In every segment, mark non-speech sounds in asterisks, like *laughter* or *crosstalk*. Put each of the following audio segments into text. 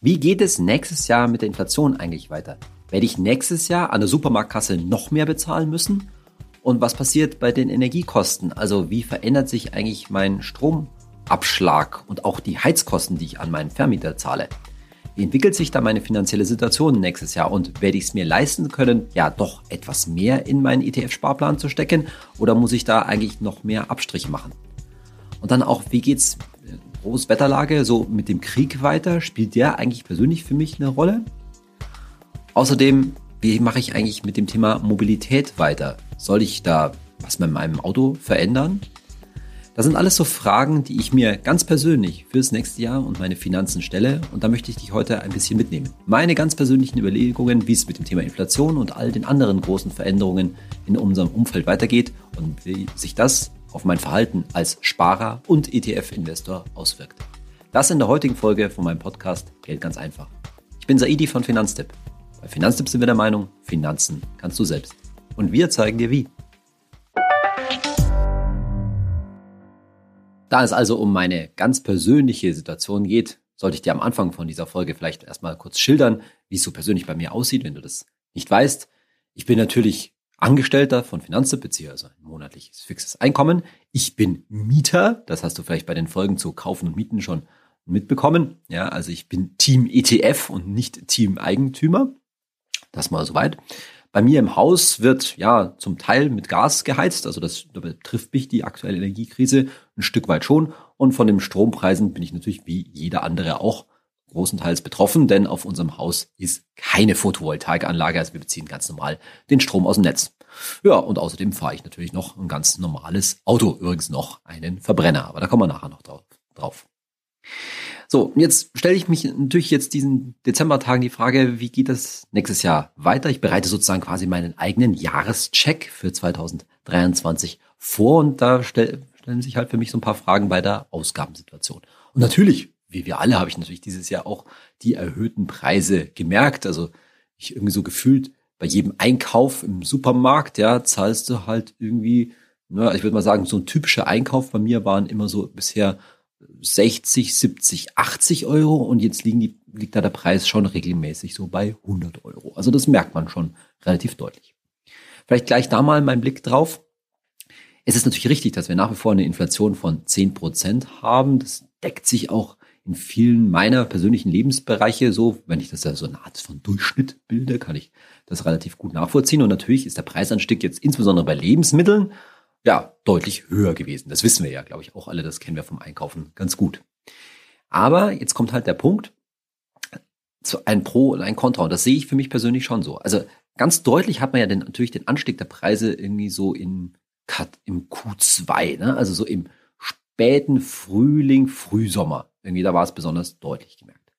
Wie geht es nächstes Jahr mit der Inflation eigentlich weiter? Werde ich nächstes Jahr an der Supermarktkasse noch mehr bezahlen müssen? Und was passiert bei den Energiekosten? Also wie verändert sich eigentlich mein Stromabschlag und auch die Heizkosten, die ich an meinen Vermieter zahle? Wie entwickelt sich da meine finanzielle Situation nächstes Jahr und werde ich es mir leisten können, ja doch etwas mehr in meinen ETF-Sparplan zu stecken oder muss ich da eigentlich noch mehr Abstriche machen? Und dann auch, wie geht's Großwetterlage so mit dem Krieg weiter? Spielt der eigentlich persönlich für mich eine Rolle? Außerdem, wie mache ich eigentlich mit dem Thema Mobilität weiter? Soll ich da was mit meinem Auto verändern? Das sind alles so Fragen, die ich mir ganz persönlich fürs nächste Jahr und meine Finanzen stelle und da möchte ich dich heute ein bisschen mitnehmen. Meine ganz persönlichen Überlegungen, wie es mit dem Thema Inflation und all den anderen großen Veränderungen in unserem Umfeld weitergeht und wie sich das auf mein Verhalten als Sparer und ETF-Investor auswirkt. Das in der heutigen Folge von meinem Podcast Geld ganz einfach. Ich bin Saidi von Finanztipp. Bei Finanztipp sind wir der Meinung, Finanzen kannst du selbst. Und wir zeigen dir wie. Da es also um meine ganz persönliche Situation geht, sollte ich dir am Anfang von dieser Folge vielleicht erstmal kurz schildern, wie es so persönlich bei mir aussieht, wenn du das nicht weißt. Ich bin natürlich Angestellter von beziehe also ein monatliches fixes Einkommen. Ich bin Mieter, das hast du vielleicht bei den Folgen zu Kaufen und Mieten schon mitbekommen. Ja, also ich bin Team ETF und nicht Team Eigentümer. Das mal soweit. Bei mir im Haus wird ja zum Teil mit Gas geheizt, also das da betrifft mich die aktuelle Energiekrise ein Stück weit schon. Und von den Strompreisen bin ich natürlich wie jeder andere auch großenteils betroffen, denn auf unserem Haus ist keine Photovoltaikanlage, also wir beziehen ganz normal den Strom aus dem Netz. Ja, und außerdem fahre ich natürlich noch ein ganz normales Auto, übrigens noch einen Verbrenner, aber da kommen wir nachher noch drauf. So, jetzt stelle ich mich natürlich jetzt diesen Dezembertagen die Frage, wie geht das nächstes Jahr weiter? Ich bereite sozusagen quasi meinen eigenen Jahrescheck für 2023 vor und da stell, stellen sich halt für mich so ein paar Fragen bei der Ausgabensituation. Und natürlich wie wir alle, habe ich natürlich dieses Jahr auch die erhöhten Preise gemerkt. Also ich irgendwie so gefühlt, bei jedem Einkauf im Supermarkt, ja, zahlst du halt irgendwie, ne, ich würde mal sagen, so ein typischer Einkauf bei mir waren immer so bisher 60, 70, 80 Euro und jetzt liegen die, liegt da der Preis schon regelmäßig so bei 100 Euro. Also das merkt man schon relativ deutlich. Vielleicht gleich da mal mein Blick drauf. Es ist natürlich richtig, dass wir nach wie vor eine Inflation von 10 Prozent haben. Das deckt sich auch in vielen meiner persönlichen Lebensbereiche so, wenn ich das ja so eine Art von Durchschnitt bilde, kann ich das relativ gut nachvollziehen. Und natürlich ist der Preisanstieg jetzt insbesondere bei Lebensmitteln ja deutlich höher gewesen. Das wissen wir ja, glaube ich, auch alle. Das kennen wir vom Einkaufen ganz gut. Aber jetzt kommt halt der Punkt, ein Pro und ein Contra. Und das sehe ich für mich persönlich schon so. Also ganz deutlich hat man ja den, natürlich den Anstieg der Preise irgendwie so in, im Q2, ne? also so im späten Frühling, Frühsommer. Irgendwie, da war es besonders deutlich gemerkt.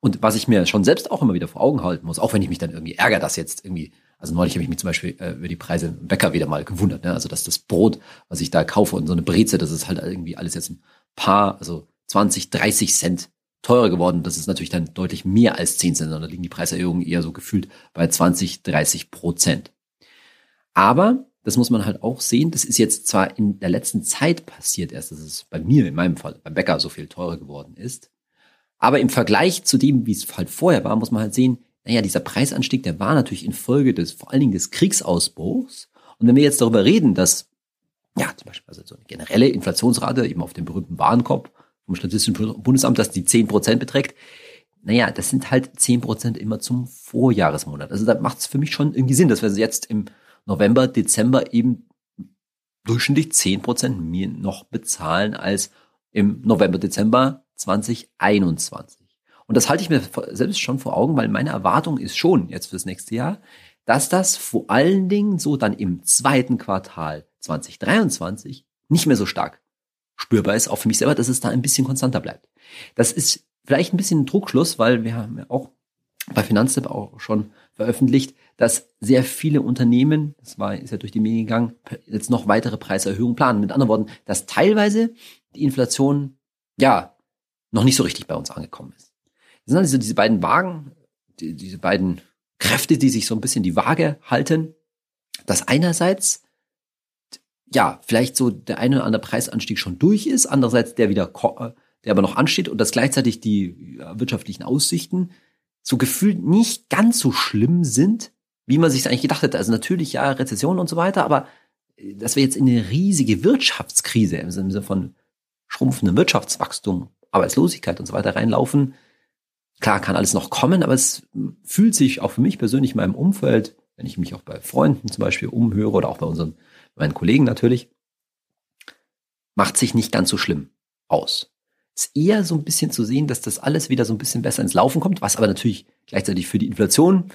Und was ich mir schon selbst auch immer wieder vor Augen halten muss, auch wenn ich mich dann irgendwie ärgere, dass jetzt irgendwie, also neulich habe ich mich zum Beispiel äh, über die Preise im Bäcker wieder mal gewundert, ne? also dass das Brot, was ich da kaufe und so eine Breze, das ist halt irgendwie alles jetzt ein paar, also 20, 30 Cent teurer geworden. Das ist natürlich dann deutlich mehr als 10 Cent, sondern da liegen die Preiserhöhungen eher so gefühlt bei 20, 30 Prozent. Aber das muss man halt auch sehen. Das ist jetzt zwar in der letzten Zeit passiert erst, dass es bei mir, in meinem Fall, beim Bäcker so viel teurer geworden ist. Aber im Vergleich zu dem, wie es halt vorher war, muss man halt sehen, naja, dieser Preisanstieg, der war natürlich infolge des, vor allen Dingen des Kriegsausbruchs. Und wenn wir jetzt darüber reden, dass, ja, zum Beispiel, also so eine generelle Inflationsrate eben auf dem berühmten Warenkorb vom Statistischen Bundesamt, dass die 10 Prozent beträgt, naja, das sind halt 10 Prozent immer zum Vorjahresmonat. Also da macht es für mich schon irgendwie Sinn, dass wir jetzt im November, Dezember eben durchschnittlich zehn Prozent mehr noch bezahlen als im November, Dezember 2021. Und das halte ich mir selbst schon vor Augen, weil meine Erwartung ist schon jetzt fürs nächste Jahr, dass das vor allen Dingen so dann im zweiten Quartal 2023 nicht mehr so stark spürbar ist, auch für mich selber, dass es da ein bisschen konstanter bleibt. Das ist vielleicht ein bisschen ein Trugschluss, weil wir haben ja auch bei Finanztipp auch schon veröffentlicht, dass sehr viele Unternehmen, das war, ist ja durch die Medien gegangen, jetzt noch weitere Preiserhöhungen planen. Mit anderen Worten, dass teilweise die Inflation, ja, noch nicht so richtig bei uns angekommen ist. Das sind also diese beiden Wagen, die, diese beiden Kräfte, die sich so ein bisschen die Waage halten. Dass einerseits, ja, vielleicht so der eine oder andere Preisanstieg schon durch ist, andererseits der wieder, der aber noch ansteht und dass gleichzeitig die wirtschaftlichen Aussichten so gefühlt nicht ganz so schlimm sind, wie man sich eigentlich gedacht hätte. Also natürlich ja Rezession und so weiter, aber äh, dass wir jetzt in eine riesige Wirtschaftskrise im Sinne von schrumpfendem Wirtschaftswachstum, Arbeitslosigkeit und so weiter reinlaufen, klar kann alles noch kommen, aber es fühlt sich auch für mich persönlich in meinem Umfeld, wenn ich mich auch bei Freunden zum Beispiel umhöre oder auch bei unseren, meinen Kollegen natürlich, macht sich nicht ganz so schlimm aus ist eher so ein bisschen zu sehen, dass das alles wieder so ein bisschen besser ins Laufen kommt, was aber natürlich gleichzeitig für die Inflation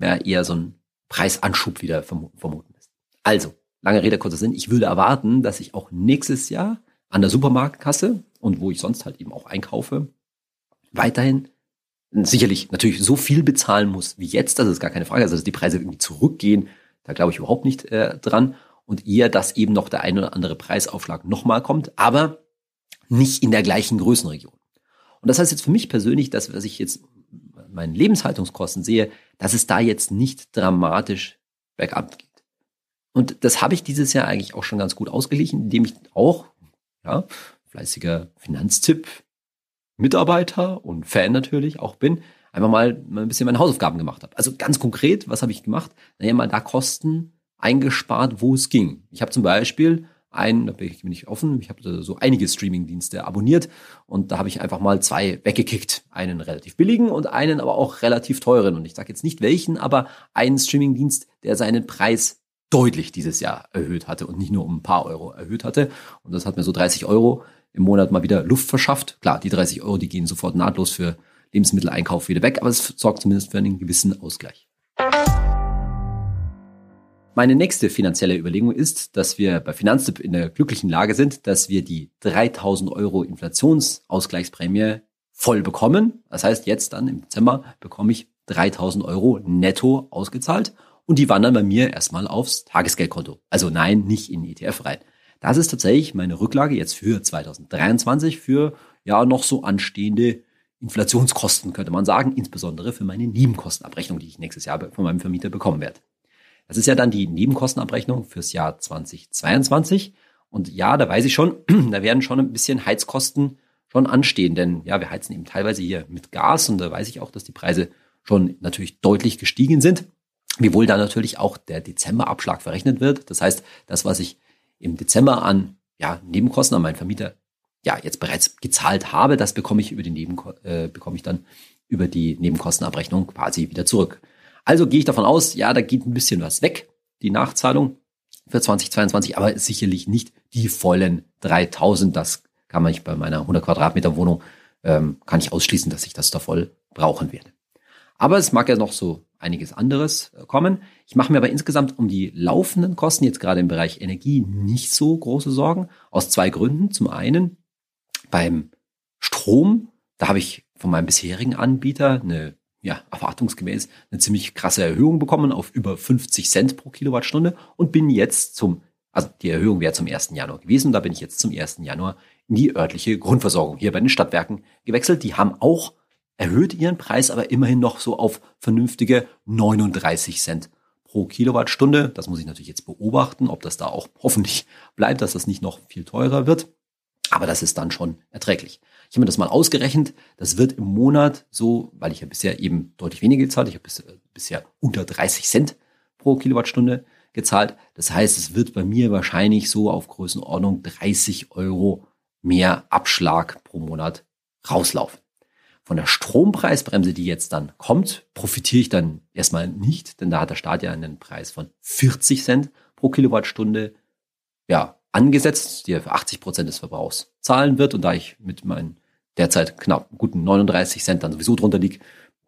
ja, eher so ein Preisanschub wieder vermuten ist. Also, lange Rede, kurzer Sinn. Ich würde erwarten, dass ich auch nächstes Jahr an der Supermarktkasse und wo ich sonst halt eben auch einkaufe, weiterhin sicherlich natürlich so viel bezahlen muss wie jetzt, das ist gar keine Frage, also dass die Preise irgendwie zurückgehen, da glaube ich überhaupt nicht äh, dran und eher, dass eben noch der ein oder andere Preisaufschlag nochmal kommt, aber nicht in der gleichen Größenregion. Und das heißt jetzt für mich persönlich, dass, was ich jetzt meinen Lebenshaltungskosten sehe, dass es da jetzt nicht dramatisch bergab geht. Und das habe ich dieses Jahr eigentlich auch schon ganz gut ausgeglichen, indem ich auch, ja, fleißiger Finanztipp, Mitarbeiter und Fan natürlich auch bin, einfach mal, mal ein bisschen meine Hausaufgaben gemacht habe. Also ganz konkret, was habe ich gemacht? Naja, mal da Kosten eingespart, wo es ging. Ich habe zum Beispiel ein, da bin ich, offen, ich habe so einige Streaming-Dienste abonniert und da habe ich einfach mal zwei weggekickt. Einen relativ billigen und einen aber auch relativ teuren. Und ich sage jetzt nicht welchen, aber einen Streaming-Dienst, der seinen Preis deutlich dieses Jahr erhöht hatte und nicht nur um ein paar Euro erhöht hatte. Und das hat mir so 30 Euro im Monat mal wieder Luft verschafft. Klar, die 30 Euro, die gehen sofort nahtlos für Lebensmitteleinkauf wieder weg, aber es sorgt zumindest für einen gewissen Ausgleich. Meine nächste finanzielle Überlegung ist, dass wir bei Finanztipp in der glücklichen Lage sind, dass wir die 3000 Euro Inflationsausgleichsprämie voll bekommen. Das heißt, jetzt dann im Dezember bekomme ich 3000 Euro netto ausgezahlt und die wandern bei mir erstmal aufs Tagesgeldkonto. Also nein, nicht in ETF rein. Das ist tatsächlich meine Rücklage jetzt für 2023 für ja noch so anstehende Inflationskosten, könnte man sagen, insbesondere für meine Nebenkostenabrechnung, die ich nächstes Jahr von meinem Vermieter bekommen werde. Das ist ja dann die Nebenkostenabrechnung fürs Jahr 2022. Und ja, da weiß ich schon, *clears throat* da werden schon ein bisschen Heizkosten schon anstehen, denn ja, wir heizen eben teilweise hier mit Gas und da weiß ich auch, dass die Preise schon natürlich deutlich gestiegen sind. Wiewohl da natürlich auch der Dezemberabschlag verrechnet wird. Das heißt, das, was ich im Dezember an ja, Nebenkosten an meinen Vermieter ja jetzt bereits gezahlt habe, das bekomme ich über die Nebenko äh, bekomme ich dann über die Nebenkostenabrechnung quasi wieder zurück. Also gehe ich davon aus, ja, da geht ein bisschen was weg, die Nachzahlung für 2022, aber sicherlich nicht die vollen 3000. Das kann man nicht bei meiner 100 Quadratmeter Wohnung, ähm, kann ich ausschließen, dass ich das da voll brauchen werde. Aber es mag ja noch so einiges anderes äh, kommen. Ich mache mir aber insgesamt um die laufenden Kosten jetzt gerade im Bereich Energie nicht so große Sorgen. Aus zwei Gründen. Zum einen beim Strom, da habe ich von meinem bisherigen Anbieter eine ja, erwartungsgemäß eine ziemlich krasse Erhöhung bekommen auf über 50 Cent pro Kilowattstunde und bin jetzt zum, also die Erhöhung wäre zum 1. Januar gewesen, da bin ich jetzt zum 1. Januar in die örtliche Grundversorgung hier bei den Stadtwerken gewechselt. Die haben auch erhöht ihren Preis, aber immerhin noch so auf vernünftige 39 Cent pro Kilowattstunde. Das muss ich natürlich jetzt beobachten, ob das da auch hoffentlich bleibt, dass das nicht noch viel teurer wird. Aber das ist dann schon erträglich. Ich habe mir das mal ausgerechnet. Das wird im Monat so, weil ich ja bisher eben deutlich weniger gezahlt. Ich habe bisher, bisher unter 30 Cent pro Kilowattstunde gezahlt. Das heißt, es wird bei mir wahrscheinlich so auf Größenordnung 30 Euro mehr Abschlag pro Monat rauslaufen. Von der Strompreisbremse, die jetzt dann kommt, profitiere ich dann erstmal nicht, denn da hat der Staat ja einen Preis von 40 Cent pro Kilowattstunde ja, angesetzt, die er für 80 Prozent des Verbrauchs zahlen wird. Und da ich mit meinen derzeit knapp guten 39 Cent dann sowieso drunter liege,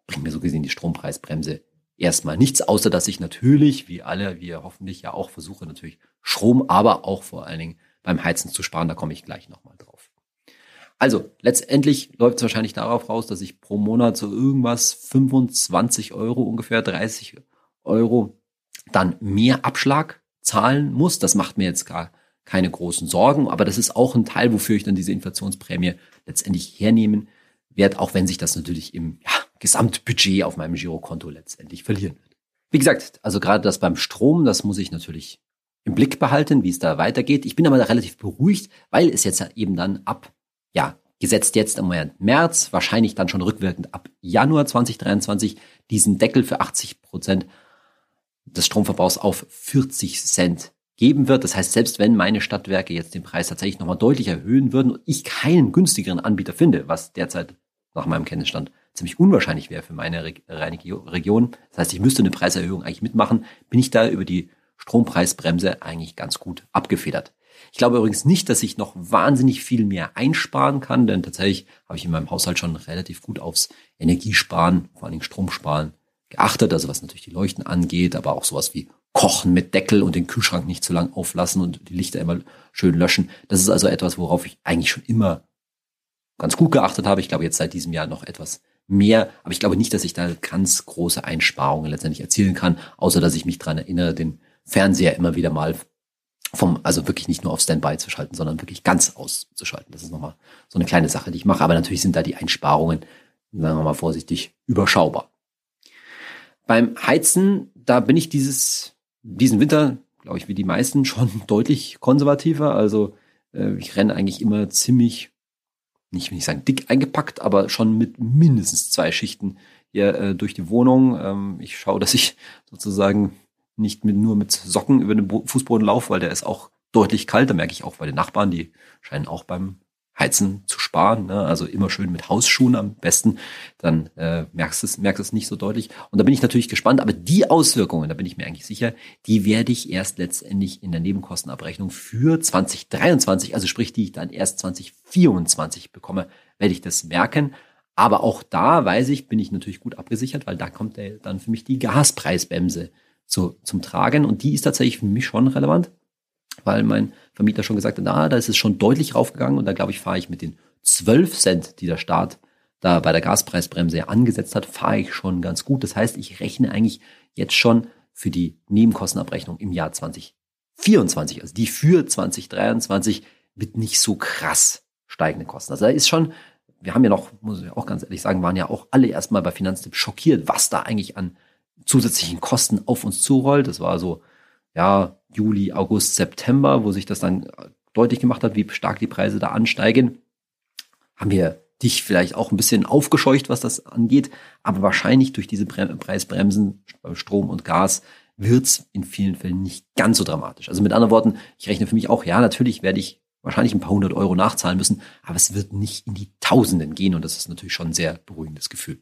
bringt mir so gesehen die Strompreisbremse erstmal nichts, außer dass ich natürlich, wie alle, wir hoffentlich ja auch versuche, natürlich Strom, aber auch vor allen Dingen beim Heizen zu sparen. Da komme ich gleich nochmal drauf. Also, letztendlich läuft es wahrscheinlich darauf raus, dass ich pro Monat so irgendwas 25 Euro, ungefähr 30 Euro, dann mehr Abschlag zahlen muss. Das macht mir jetzt gar keine großen Sorgen. Aber das ist auch ein Teil, wofür ich dann diese Inflationsprämie letztendlich hernehmen werde, auch wenn sich das natürlich im ja, Gesamtbudget auf meinem Girokonto letztendlich verlieren wird. Wie gesagt, also gerade das beim Strom, das muss ich natürlich im Blick behalten, wie es da weitergeht. Ich bin aber relativ beruhigt, weil es jetzt eben dann ab ja, gesetzt jetzt im März, wahrscheinlich dann schon rückwirkend ab Januar 2023, diesen Deckel für 80 Prozent des Stromverbrauchs auf 40 Cent geben wird. Das heißt, selbst wenn meine Stadtwerke jetzt den Preis tatsächlich nochmal deutlich erhöhen würden und ich keinen günstigeren Anbieter finde, was derzeit nach meinem Kenntnisstand ziemlich unwahrscheinlich wäre für meine Region. Das heißt, ich müsste eine Preiserhöhung eigentlich mitmachen, bin ich da über die Strompreisbremse eigentlich ganz gut abgefedert. Ich glaube übrigens nicht, dass ich noch wahnsinnig viel mehr einsparen kann, denn tatsächlich habe ich in meinem Haushalt schon relativ gut aufs Energiesparen, vor allen Dingen Stromsparen geachtet, also was natürlich die Leuchten angeht, aber auch sowas wie Kochen mit Deckel und den Kühlschrank nicht zu lang auflassen und die Lichter immer schön löschen. Das ist also etwas, worauf ich eigentlich schon immer ganz gut geachtet habe. Ich glaube jetzt seit diesem Jahr noch etwas mehr, aber ich glaube nicht, dass ich da ganz große Einsparungen letztendlich erzielen kann, außer dass ich mich dran erinnere, den Fernseher immer wieder mal vom, also wirklich nicht nur auf Standby zu schalten, sondern wirklich ganz auszuschalten. Das ist nochmal so eine kleine Sache, die ich mache. Aber natürlich sind da die Einsparungen, sagen wir mal vorsichtig, überschaubar. Beim Heizen, da bin ich dieses, diesen Winter, glaube ich, wie die meisten, schon *laughs* deutlich konservativer. Also äh, ich renne eigentlich immer ziemlich, nicht will ich sagen dick eingepackt, aber schon mit mindestens zwei Schichten hier äh, durch die Wohnung. Ähm, ich schaue, dass ich sozusagen nicht mit, nur mit Socken über den Fußboden laufe, weil der ist auch deutlich kalt. Da merke ich auch bei den Nachbarn, die scheinen auch beim Heizen zu sparen. Ne? Also immer schön mit Hausschuhen am besten. Dann äh, merkst du es, merkst es nicht so deutlich. Und da bin ich natürlich gespannt. Aber die Auswirkungen, da bin ich mir eigentlich sicher, die werde ich erst letztendlich in der Nebenkostenabrechnung für 2023, also sprich, die ich dann erst 2024 bekomme, werde ich das merken. Aber auch da weiß ich, bin ich natürlich gut abgesichert, weil da kommt der, dann für mich die Gaspreisbremse zu, zum Tragen. Und die ist tatsächlich für mich schon relevant, weil mein Vermieter schon gesagt hat, na, da ist es schon deutlich raufgegangen. Und da glaube ich, fahre ich mit den 12 Cent, die der Staat da bei der Gaspreisbremse angesetzt hat, fahre ich schon ganz gut. Das heißt, ich rechne eigentlich jetzt schon für die Nebenkostenabrechnung im Jahr 2024, also die für 2023 mit nicht so krass steigenden Kosten. Also da ist schon, wir haben ja noch, muss ich auch ganz ehrlich sagen, waren ja auch alle erstmal bei Finanztipp schockiert, was da eigentlich an zusätzlichen Kosten auf uns zurollt. Das war so, ja, Juli, August, September, wo sich das dann deutlich gemacht hat, wie stark die Preise da ansteigen. Haben wir dich vielleicht auch ein bisschen aufgescheucht, was das angeht. Aber wahrscheinlich durch diese Preisbremsen bei Strom und Gas wird's in vielen Fällen nicht ganz so dramatisch. Also mit anderen Worten, ich rechne für mich auch, ja, natürlich werde ich wahrscheinlich ein paar hundert Euro nachzahlen müssen, aber es wird nicht in die Tausenden gehen und das ist natürlich schon ein sehr beruhigendes Gefühl.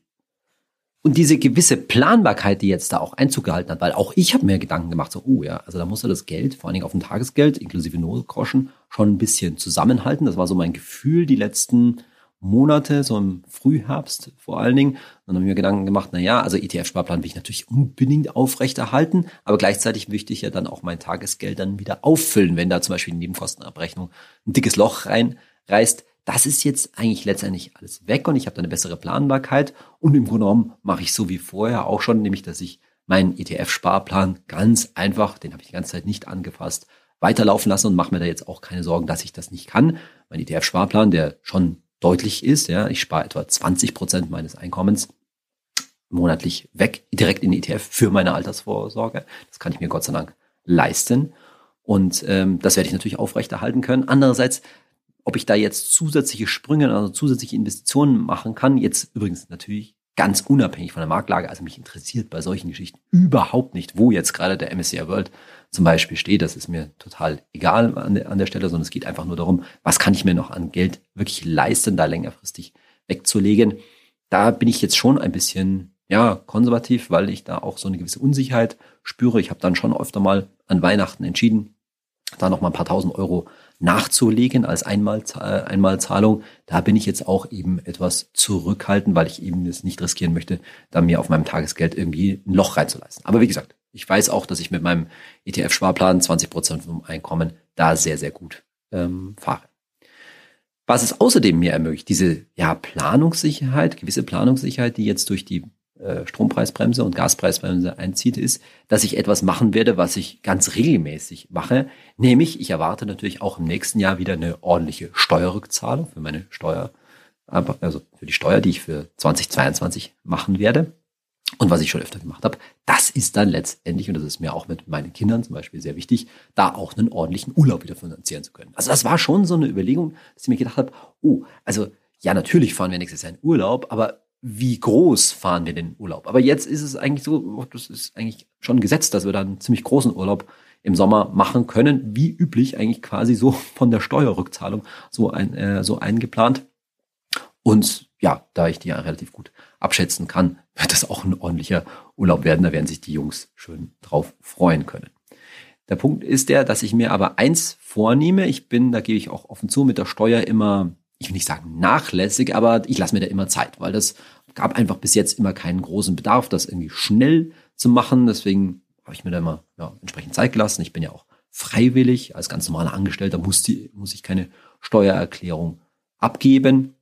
Und diese gewisse Planbarkeit, die jetzt da auch Einzug gehalten hat, weil auch ich habe mir Gedanken gemacht, so, oh ja, also da muss er das Geld, vor allen Dingen auf dem Tagesgeld, inklusive Notgroschen, schon ein bisschen zusammenhalten. Das war so mein Gefühl die letzten Monate, so im Frühherbst vor allen Dingen. dann habe ich mir Gedanken gemacht, na ja, also ETF-Sparplan will ich natürlich unbedingt aufrechterhalten, aber gleichzeitig möchte ich ja dann auch mein Tagesgeld dann wieder auffüllen, wenn da zum Beispiel die Nebenkostenabrechnung ein dickes Loch reinreißt das ist jetzt eigentlich letztendlich alles weg und ich habe da eine bessere Planbarkeit und im Grunde genommen mache ich so wie vorher auch schon, nämlich dass ich meinen ETF-Sparplan ganz einfach, den habe ich die ganze Zeit nicht angefasst, weiterlaufen lasse und mache mir da jetzt auch keine Sorgen, dass ich das nicht kann. Mein ETF-Sparplan, der schon deutlich ist, ja, ich spare etwa 20 Prozent meines Einkommens monatlich weg, direkt in ETF für meine Altersvorsorge. Das kann ich mir Gott sei Dank leisten. Und ähm, das werde ich natürlich aufrechterhalten können. Andererseits ob ich da jetzt zusätzliche Sprünge, also zusätzliche Investitionen machen kann, jetzt übrigens natürlich ganz unabhängig von der Marktlage, also mich interessiert bei solchen Geschichten überhaupt nicht, wo jetzt gerade der MSCI World zum Beispiel steht. Das ist mir total egal an der, an der Stelle, sondern es geht einfach nur darum, was kann ich mir noch an Geld wirklich leisten, da längerfristig wegzulegen. Da bin ich jetzt schon ein bisschen ja, konservativ, weil ich da auch so eine gewisse Unsicherheit spüre. Ich habe dann schon öfter mal an Weihnachten entschieden, da noch mal ein paar tausend Euro nachzulegen als Einmal, Einmalzahlung. Da bin ich jetzt auch eben etwas zurückhaltend, weil ich eben es nicht riskieren möchte, da mir auf meinem Tagesgeld irgendwie ein Loch reinzuleisten. Aber wie gesagt, ich weiß auch, dass ich mit meinem ETF-Sparplan 20 Prozent vom Einkommen da sehr, sehr gut ähm, fahre. Was es außerdem mir ermöglicht, diese ja, Planungssicherheit, gewisse Planungssicherheit, die jetzt durch die äh, Strompreisbremse und Gaspreisbremse einzieht, ist, dass ich etwas machen werde, was ich ganz regelmäßig mache. Nämlich, ich erwarte natürlich auch im nächsten Jahr wieder eine ordentliche Steuerrückzahlung für meine Steuer, also für die Steuer, die ich für 2022 machen werde. Und was ich schon öfter gemacht habe, das ist dann letztendlich, und das ist mir auch mit meinen Kindern zum Beispiel sehr wichtig, da auch einen ordentlichen Urlaub wieder finanzieren zu können. Also das war schon so eine Überlegung, dass ich mir gedacht habe, oh, also ja, natürlich fahren wir nächstes Jahr in Urlaub, aber wie groß fahren wir den Urlaub? Aber jetzt ist es eigentlich so, oh, das ist eigentlich schon gesetzt, dass wir da einen ziemlich großen Urlaub im Sommer machen können, wie üblich eigentlich quasi so *laughs* von der Steuerrückzahlung so ein äh, so eingeplant. Und ja, da ich die ja relativ gut abschätzen kann, *laughs* wird das auch ein ordentlicher Urlaub werden. Da werden sich die Jungs schön drauf freuen können. Der Punkt ist der, dass ich mir aber eins vornehme. Ich bin, da gebe ich auch offen zu, mit der Steuer immer, ich will nicht sagen nachlässig, aber ich lasse mir da immer Zeit, weil das gab einfach bis jetzt immer keinen großen Bedarf, das irgendwie schnell zu machen. Deswegen habe ich mir da immer ja, entsprechend Zeit gelassen. Ich bin ja auch freiwillig, als ganz normaler Angestellter muss, die, muss ich keine Steuererklärung abgeben.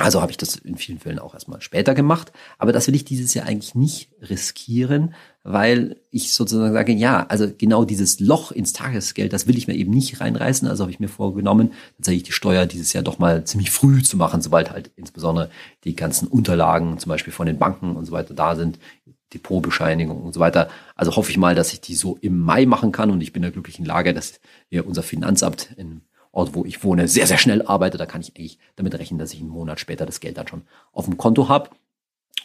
Also habe ich das in vielen Fällen auch erstmal später gemacht. Aber das will ich dieses Jahr eigentlich nicht riskieren, weil ich sozusagen sage, ja, also genau dieses Loch ins Tagesgeld, das will ich mir eben nicht reinreißen. Also habe ich mir vorgenommen, tatsächlich die Steuer dieses Jahr doch mal ziemlich früh zu machen, sobald halt insbesondere die ganzen Unterlagen, zum Beispiel von den Banken und so weiter da sind, Depotbescheinigung und so weiter. Also hoffe ich mal, dass ich die so im Mai machen kann und ich bin in der glücklichen Lage, dass wir unser Finanzamt in Ort, wo ich wohne, sehr, sehr schnell arbeite. Da kann ich eigentlich damit rechnen, dass ich einen Monat später das Geld dann schon auf dem Konto habe.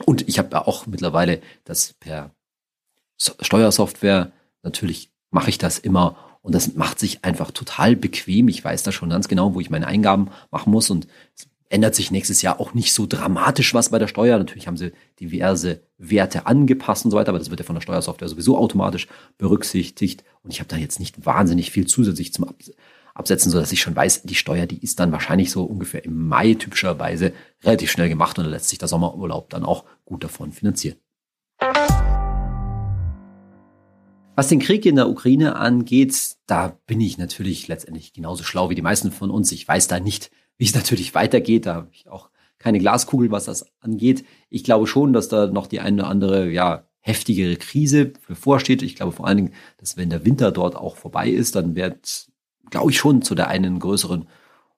Und ich habe ja auch mittlerweile das per Steuersoftware, natürlich mache ich das immer und das macht sich einfach total bequem. Ich weiß da schon ganz genau, wo ich meine Eingaben machen muss und es ändert sich nächstes Jahr auch nicht so dramatisch was bei der Steuer. Natürlich haben sie diverse Werte angepasst und so weiter, aber das wird ja von der Steuersoftware sowieso automatisch berücksichtigt und ich habe da jetzt nicht wahnsinnig viel zusätzlich zum absetzen, so dass ich schon weiß, die Steuer, die ist dann wahrscheinlich so ungefähr im Mai typischerweise relativ schnell gemacht und dann lässt sich der Sommerurlaub dann auch gut davon finanzieren. Was den Krieg in der Ukraine angeht, da bin ich natürlich letztendlich genauso schlau wie die meisten von uns. Ich weiß da nicht, wie es natürlich weitergeht. Da habe ich auch keine Glaskugel, was das angeht. Ich glaube schon, dass da noch die eine oder andere, ja, heftigere Krise bevorsteht. Ich glaube vor allen Dingen, dass wenn der Winter dort auch vorbei ist, dann wird glaube ich, schon zu der einen größeren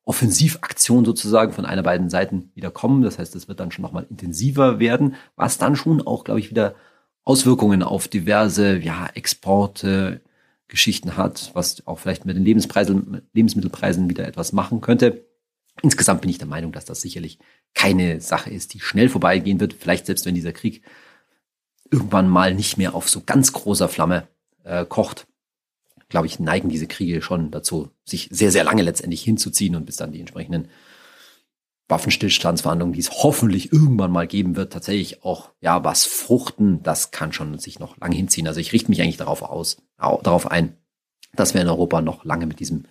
Offensivaktion sozusagen von einer beiden Seiten wieder kommen. Das heißt, es wird dann schon nochmal intensiver werden, was dann schon auch, glaube ich, wieder Auswirkungen auf diverse ja, Exporte, Geschichten hat, was auch vielleicht mit den Lebenspreisen, Lebensmittelpreisen wieder etwas machen könnte. Insgesamt bin ich der Meinung, dass das sicherlich keine Sache ist, die schnell vorbeigehen wird. Vielleicht selbst wenn dieser Krieg irgendwann mal nicht mehr auf so ganz großer Flamme äh, kocht, glaube ich, neigen diese Kriege schon dazu, sich sehr, sehr lange letztendlich hinzuziehen und bis dann die entsprechenden Waffenstillstandsverhandlungen, die es hoffentlich irgendwann mal geben wird, tatsächlich auch, ja, was fruchten, das kann schon sich noch lange hinziehen. Also ich richte mich eigentlich darauf aus, darauf ein, dass wir in Europa noch lange mit diesem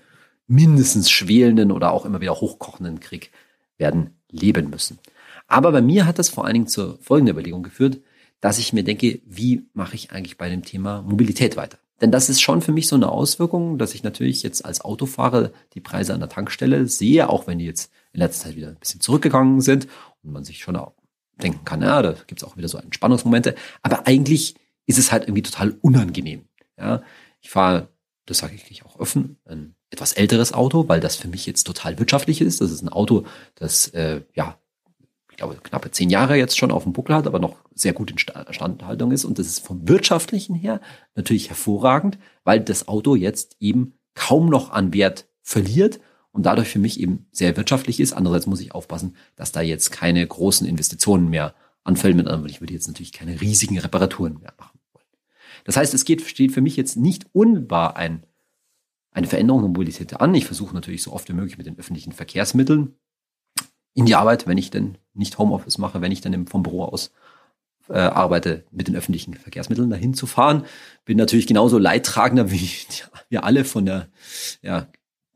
mindestens schwelenden oder auch immer wieder hochkochenden Krieg werden leben müssen. Aber bei mir hat das vor allen Dingen zur folgenden Überlegung geführt, dass ich mir denke, wie mache ich eigentlich bei dem Thema Mobilität weiter? Denn das ist schon für mich so eine Auswirkung, dass ich natürlich jetzt als Autofahrer die Preise an der Tankstelle sehe, auch wenn die jetzt in letzter Zeit wieder ein bisschen zurückgegangen sind und man sich schon denken kann, ja, da gibt es auch wieder so Entspannungsmomente. Aber eigentlich ist es halt irgendwie total unangenehm. Ja, ich fahre, das sage ich auch offen, ein etwas älteres Auto, weil das für mich jetzt total wirtschaftlich ist. Das ist ein Auto, das äh, ja ich glaube, knappe zehn Jahre jetzt schon auf dem Buckel hat, aber noch sehr gut in Standhaltung ist. Und das ist vom wirtschaftlichen her natürlich hervorragend, weil das Auto jetzt eben kaum noch an Wert verliert und dadurch für mich eben sehr wirtschaftlich ist. Andererseits muss ich aufpassen, dass da jetzt keine großen Investitionen mehr anfällen. Mit anderen, ich würde jetzt natürlich keine riesigen Reparaturen mehr machen wollen. Das heißt, es geht, steht für mich jetzt nicht unbar ein, eine Veränderung der Mobilität an. Ich versuche natürlich so oft wie möglich mit den öffentlichen Verkehrsmitteln in die Arbeit, wenn ich denn nicht Homeoffice mache, wenn ich dann vom Büro aus äh, arbeite, mit den öffentlichen Verkehrsmitteln dahin zu fahren. Bin natürlich genauso Leidtragender wie *laughs* wir alle von der ja,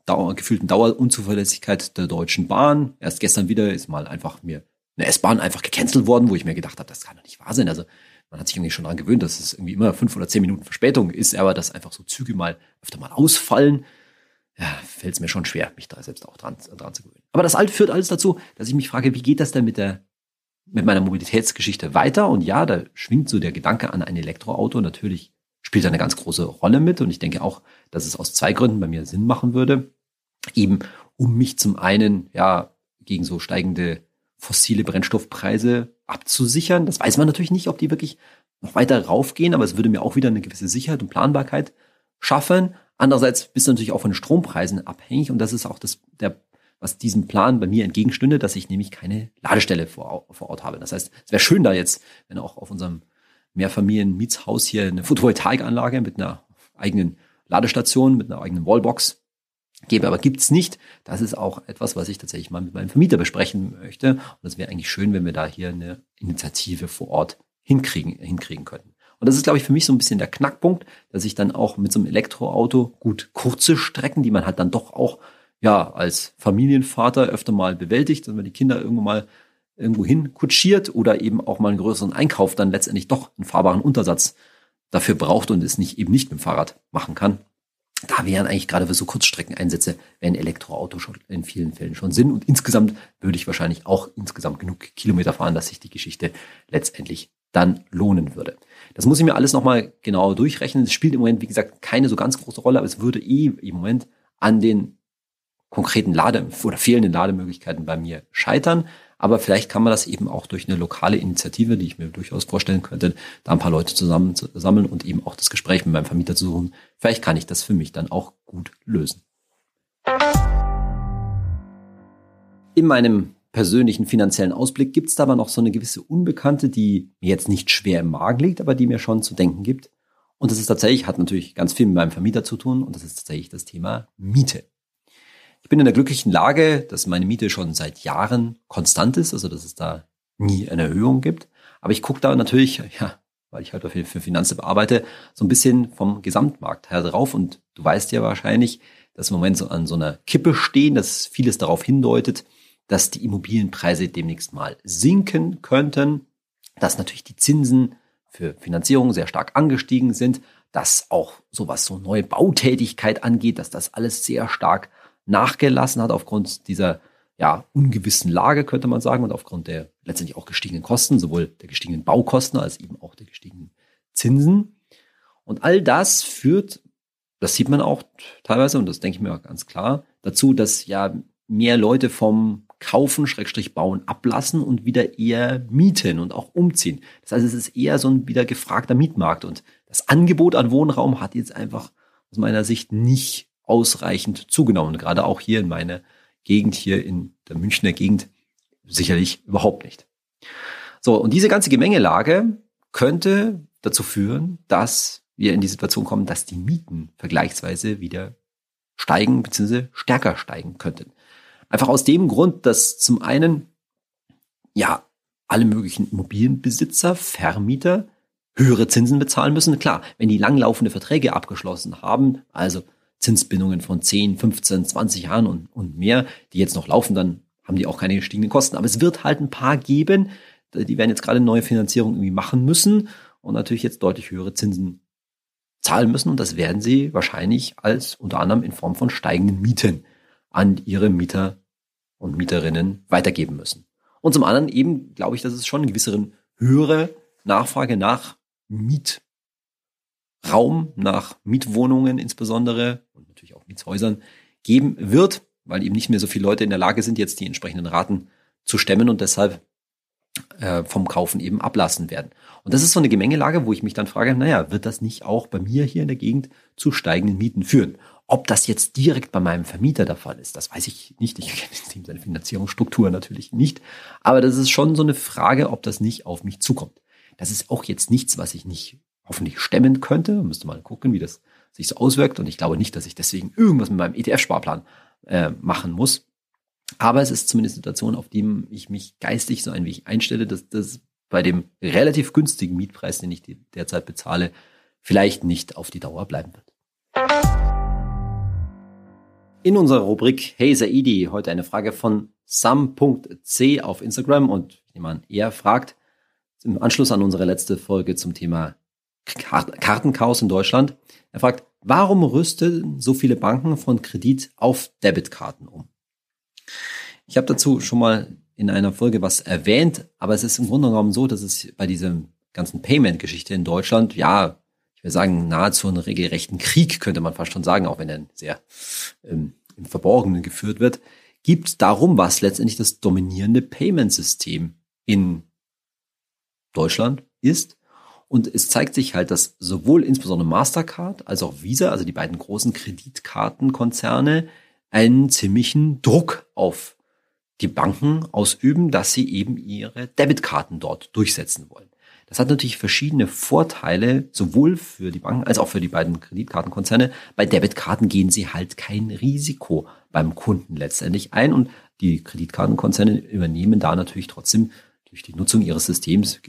Dauer, gefühlten Dauerunzuverlässigkeit der Deutschen Bahn. Erst gestern wieder ist mal einfach mir eine S-Bahn einfach gecancelt worden, wo ich mir gedacht habe, das kann doch nicht wahr sein. Also man hat sich irgendwie schon daran gewöhnt, dass es irgendwie immer fünf oder zehn Minuten Verspätung ist, aber dass einfach so Züge mal öfter mal ausfallen, ja, fällt es mir schon schwer, mich da selbst auch dran, dran zu gewöhnen. Aber das alt führt alles dazu, dass ich mich frage, wie geht das denn mit der mit meiner Mobilitätsgeschichte weiter? Und ja, da schwingt so der Gedanke an ein Elektroauto natürlich spielt eine ganz große Rolle mit. Und ich denke auch, dass es aus zwei Gründen bei mir Sinn machen würde. Eben, um mich zum einen, ja, gegen so steigende fossile Brennstoffpreise abzusichern. Das weiß man natürlich nicht, ob die wirklich noch weiter raufgehen, aber es würde mir auch wieder eine gewisse Sicherheit und Planbarkeit schaffen. Andererseits bist du natürlich auch von den Strompreisen abhängig und das ist auch das, der was diesem Plan bei mir entgegenstünde, dass ich nämlich keine Ladestelle vor, vor Ort habe. Das heißt, es wäre schön da jetzt, wenn auch auf unserem Mehrfamilien-Mietshaus hier eine Photovoltaikanlage mit einer eigenen Ladestation, mit einer eigenen Wallbox gäbe, aber gibt's nicht. Das ist auch etwas, was ich tatsächlich mal mit meinem Vermieter besprechen möchte. Und das wäre eigentlich schön, wenn wir da hier eine Initiative vor Ort hinkriegen, hinkriegen könnten. Und das ist, glaube ich, für mich so ein bisschen der Knackpunkt, dass ich dann auch mit so einem Elektroauto gut kurze Strecken, die man halt dann doch auch ja als Familienvater öfter mal bewältigt, wenn man die Kinder irgendwo mal irgendwo hin kutschiert oder eben auch mal einen größeren Einkauf dann letztendlich doch einen fahrbaren Untersatz dafür braucht und es nicht eben nicht mit dem Fahrrad machen kann. Da wären eigentlich gerade für so Kurzstreckeneinsätze wären Elektroauto schon in vielen Fällen schon Sinn. Und insgesamt würde ich wahrscheinlich auch insgesamt genug Kilometer fahren, dass sich die Geschichte letztendlich dann lohnen würde. Das muss ich mir alles nochmal genau durchrechnen. Es spielt im Moment, wie gesagt, keine so ganz große Rolle, aber es würde eh im Moment an den konkreten Lade- oder fehlenden Lademöglichkeiten bei mir scheitern. Aber vielleicht kann man das eben auch durch eine lokale Initiative, die ich mir durchaus vorstellen könnte, da ein paar Leute zusammen sammeln und eben auch das Gespräch mit meinem Vermieter zu suchen. Vielleicht kann ich das für mich dann auch gut lösen. In meinem persönlichen finanziellen Ausblick gibt es da aber noch so eine gewisse Unbekannte, die mir jetzt nicht schwer im Magen liegt, aber die mir schon zu denken gibt. Und das ist tatsächlich, hat natürlich ganz viel mit meinem Vermieter zu tun und das ist tatsächlich das Thema Miete. Ich bin in der glücklichen Lage, dass meine Miete schon seit Jahren konstant ist, also dass es da nie eine Erhöhung gibt. Aber ich gucke da natürlich, *laughs* ja, weil ich halt für, Finanzen bearbeite, so ein bisschen vom Gesamtmarkt her drauf. Und du weißt ja wahrscheinlich, dass im Moment so an so einer Kippe stehen, dass vieles darauf hindeutet, dass die Immobilienpreise demnächst mal sinken könnten, dass natürlich die Zinsen für Finanzierung sehr stark angestiegen sind, dass auch sowas so neue Bautätigkeit angeht, dass das alles sehr stark nachgelassen hat aufgrund dieser ja, ungewissen Lage, könnte man sagen, und aufgrund der letztendlich auch gestiegenen Kosten, sowohl der gestiegenen Baukosten als eben auch der gestiegenen Zinsen. Und all das führt, das sieht man auch teilweise, und das denke ich mir auch ganz klar, dazu, dass ja mehr Leute vom Kaufen, Schrägstrich bauen, ablassen und wieder eher mieten und auch umziehen. Das heißt, es ist eher so ein wieder gefragter Mietmarkt und das Angebot an Wohnraum hat jetzt einfach aus meiner Sicht nicht ausreichend zugenommen. Gerade auch hier in meiner Gegend, hier in der Münchner Gegend, sicherlich überhaupt nicht. So, und diese ganze Gemengelage könnte dazu führen, dass wir in die Situation kommen, dass die Mieten vergleichsweise wieder steigen bzw. stärker steigen könnten. Einfach aus dem Grund, dass zum einen ja alle möglichen Immobilienbesitzer, Vermieter höhere Zinsen bezahlen müssen. Klar, wenn die langlaufende Verträge abgeschlossen haben, also Zinsbindungen von 10, 15, 20 Jahren und, und mehr, die jetzt noch laufen, dann haben die auch keine gestiegenen Kosten. Aber es wird halt ein paar geben, die werden jetzt gerade neue Finanzierung irgendwie machen müssen und natürlich jetzt deutlich höhere Zinsen zahlen müssen. Und das werden sie wahrscheinlich als unter anderem in Form von steigenden Mieten an ihre Mieter und Mieterinnen weitergeben müssen. Und zum anderen eben glaube ich, dass es schon eine gewisse höhere Nachfrage nach Miet Raum nach Mietwohnungen insbesondere und natürlich auch Mietshäusern geben wird, weil eben nicht mehr so viele Leute in der Lage sind, jetzt die entsprechenden Raten zu stemmen und deshalb äh, vom Kaufen eben ablassen werden. Und das ist so eine Gemengelage, wo ich mich dann frage, naja, wird das nicht auch bei mir hier in der Gegend zu steigenden Mieten führen? Ob das jetzt direkt bei meinem Vermieter der Fall ist, das weiß ich nicht. Ich kenne seine Finanzierungsstruktur natürlich nicht. Aber das ist schon so eine Frage, ob das nicht auf mich zukommt. Das ist auch jetzt nichts, was ich nicht hoffentlich stemmen könnte. Müsste mal gucken, wie das sich so auswirkt. Und ich glaube nicht, dass ich deswegen irgendwas mit meinem ETF-Sparplan äh, machen muss. Aber es ist zumindest eine Situation, auf die ich mich geistig so ein wenig einstelle, dass das bei dem relativ günstigen Mietpreis, den ich derzeit bezahle, vielleicht nicht auf die Dauer bleiben wird. In unserer Rubrik Hey Saidi heute eine Frage von sam.c auf Instagram und an, er fragt im Anschluss an unsere letzte Folge zum Thema Kartenchaos in Deutschland. Er fragt, warum rüsten so viele Banken von Kredit auf Debitkarten um? Ich habe dazu schon mal in einer Folge was erwähnt, aber es ist im Grunde genommen so, dass es bei dieser ganzen Payment-Geschichte in Deutschland, ja, ich will sagen, nahezu einen regelrechten Krieg, könnte man fast schon sagen, auch wenn er sehr ähm, im Verborgenen geführt wird, gibt darum, was letztendlich das dominierende Payment-System in Deutschland ist. Und es zeigt sich halt, dass sowohl insbesondere Mastercard als auch Visa, also die beiden großen Kreditkartenkonzerne, einen ziemlichen Druck auf die Banken ausüben, dass sie eben ihre Debitkarten dort durchsetzen wollen. Das hat natürlich verschiedene Vorteile, sowohl für die Banken als auch für die beiden Kreditkartenkonzerne. Bei Debitkarten gehen sie halt kein Risiko beim Kunden letztendlich ein und die Kreditkartenkonzerne übernehmen da natürlich trotzdem durch die Nutzung ihres Systems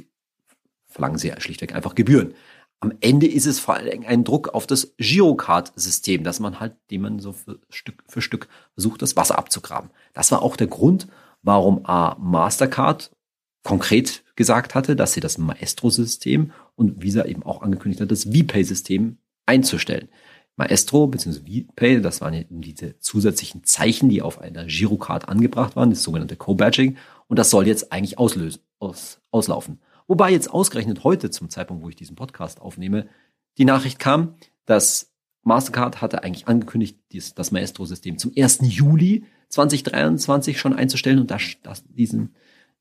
verlangen sie schlichtweg einfach Gebühren. Am Ende ist es vor allem ein Druck auf das Girocard-System, dass man halt, dem man so für Stück für Stück versucht, das Wasser abzugraben. Das war auch der Grund, warum A Mastercard konkret gesagt hatte, dass sie das Maestro-System und Visa eben auch angekündigt hat, das VPay-System einzustellen. Maestro bzw. VPay, das waren eben diese zusätzlichen Zeichen, die auf einer Girocard angebracht waren, das sogenannte Co-Badging. Und das soll jetzt eigentlich auslösen, aus, auslaufen. Wobei jetzt ausgerechnet heute, zum Zeitpunkt, wo ich diesen Podcast aufnehme, die Nachricht kam, dass Mastercard hatte eigentlich angekündigt, das Maestro-System zum 1. Juli 2023 schon einzustellen und das, das, diesen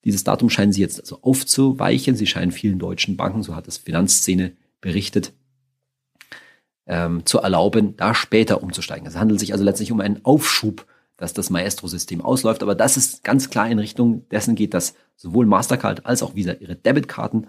dieses Datum scheinen sie jetzt also aufzuweichen. Sie scheinen vielen deutschen Banken, so hat es Finanzszene berichtet, ähm, zu erlauben, da später umzusteigen. Es handelt sich also letztlich um einen Aufschub, dass das Maestro-System ausläuft. Aber das ist ganz klar in Richtung dessen geht, dass sowohl Mastercard als auch Visa ihre Debitkarten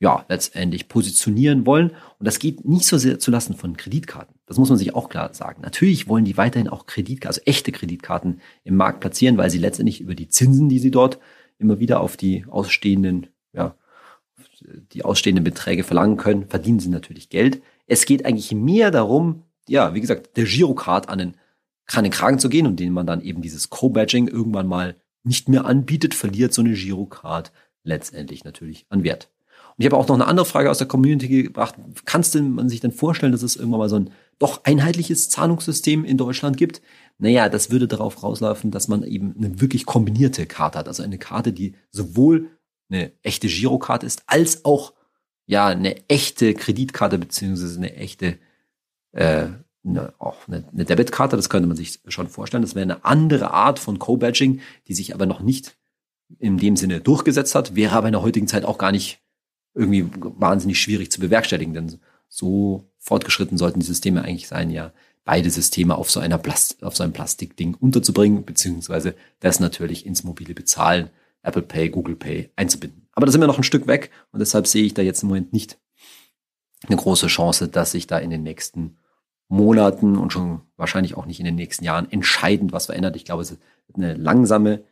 ja, letztendlich positionieren wollen. Und das geht nicht so sehr zulasten von Kreditkarten. Das muss man sich auch klar sagen. Natürlich wollen die weiterhin auch Kreditkarten, also echte Kreditkarten im Markt platzieren, weil sie letztendlich über die Zinsen, die sie dort immer wieder auf die ausstehenden, ja, die ausstehenden Beträge verlangen können, verdienen sie natürlich Geld. Es geht eigentlich mehr darum, ja, wie gesagt, der Girocard an den, an den Kragen zu gehen und denen man dann eben dieses Co-Badging irgendwann mal nicht mehr anbietet, verliert so eine Girocard letztendlich natürlich an Wert. Und ich habe auch noch eine andere Frage aus der Community gebracht. Kannst du man sich denn vorstellen, dass es irgendwann mal so ein doch einheitliches Zahlungssystem in Deutschland gibt? Naja, das würde darauf rauslaufen, dass man eben eine wirklich kombinierte Karte hat. Also eine Karte, die sowohl eine echte Girokarte ist, als auch ja eine echte Kreditkarte beziehungsweise eine echte äh, eine, auch eine, eine Debitkarte. Das könnte man sich schon vorstellen. Das wäre eine andere Art von Co-Badging, die sich aber noch nicht in dem Sinne durchgesetzt hat, wäre aber in der heutigen Zeit auch gar nicht irgendwie wahnsinnig schwierig zu bewerkstelligen, denn so fortgeschritten sollten die Systeme eigentlich sein, ja, beide Systeme auf so einer Plast auf so einem Plastikding unterzubringen, beziehungsweise das natürlich ins mobile Bezahlen, Apple Pay, Google Pay einzubinden. Aber da sind wir noch ein Stück weg und deshalb sehe ich da jetzt im Moment nicht eine große Chance, dass sich da in den nächsten Monaten und schon wahrscheinlich auch nicht in den nächsten Jahren entscheidend was verändert. Ich glaube, es wird eine langsame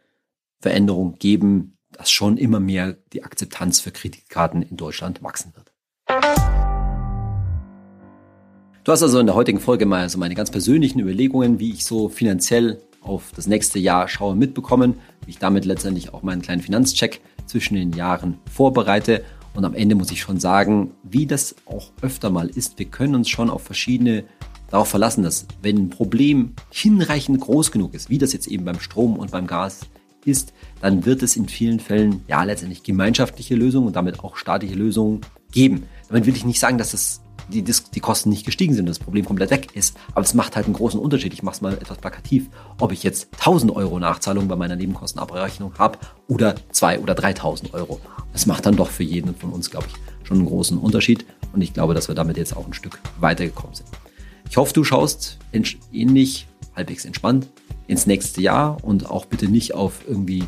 Veränderung geben, dass schon immer mehr die Akzeptanz für Kreditkarten in Deutschland wachsen wird. Du hast also in der heutigen Folge mal so meine ganz persönlichen Überlegungen, wie ich so finanziell auf das nächste Jahr schaue, mitbekommen, wie ich damit letztendlich auch meinen kleinen Finanzcheck zwischen den Jahren vorbereite. Und am Ende muss ich schon sagen, wie das auch öfter mal ist, wir können uns schon auf verschiedene darauf verlassen, dass wenn ein Problem hinreichend groß genug ist, wie das jetzt eben beim Strom und beim Gas ist, dann wird es in vielen Fällen ja letztendlich gemeinschaftliche Lösungen und damit auch staatliche Lösungen geben. Damit will ich nicht sagen, dass das die, die Kosten nicht gestiegen sind das Problem komplett weg ist. Aber es macht halt einen großen Unterschied. Ich mache es mal etwas plakativ. Ob ich jetzt 1000 Euro Nachzahlung bei meiner Nebenkostenabrechnung habe oder 2 oder 3000 Euro. Das macht dann doch für jeden von uns, glaube ich, schon einen großen Unterschied. Und ich glaube, dass wir damit jetzt auch ein Stück weitergekommen sind. Ich hoffe, du schaust ähnlich, halbwegs entspannt ins nächste Jahr und auch bitte nicht auf irgendwie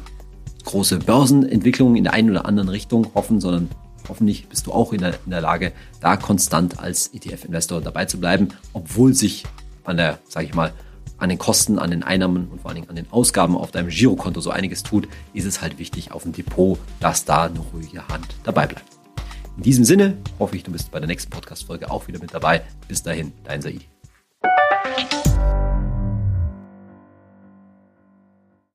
große Börsenentwicklungen in der einen oder anderen Richtung hoffen, sondern hoffentlich bist du auch in der, in der Lage, da konstant als ETF-Investor dabei zu bleiben, obwohl sich an der, sage ich mal, an den Kosten, an den Einnahmen und vor allen Dingen an den Ausgaben auf deinem Girokonto so einiges tut, ist es halt wichtig auf dem Depot, dass da eine ruhige Hand dabei bleibt. In diesem Sinne hoffe ich, du bist bei der nächsten Podcast-Folge auch wieder mit dabei. Bis dahin, dein Saidi.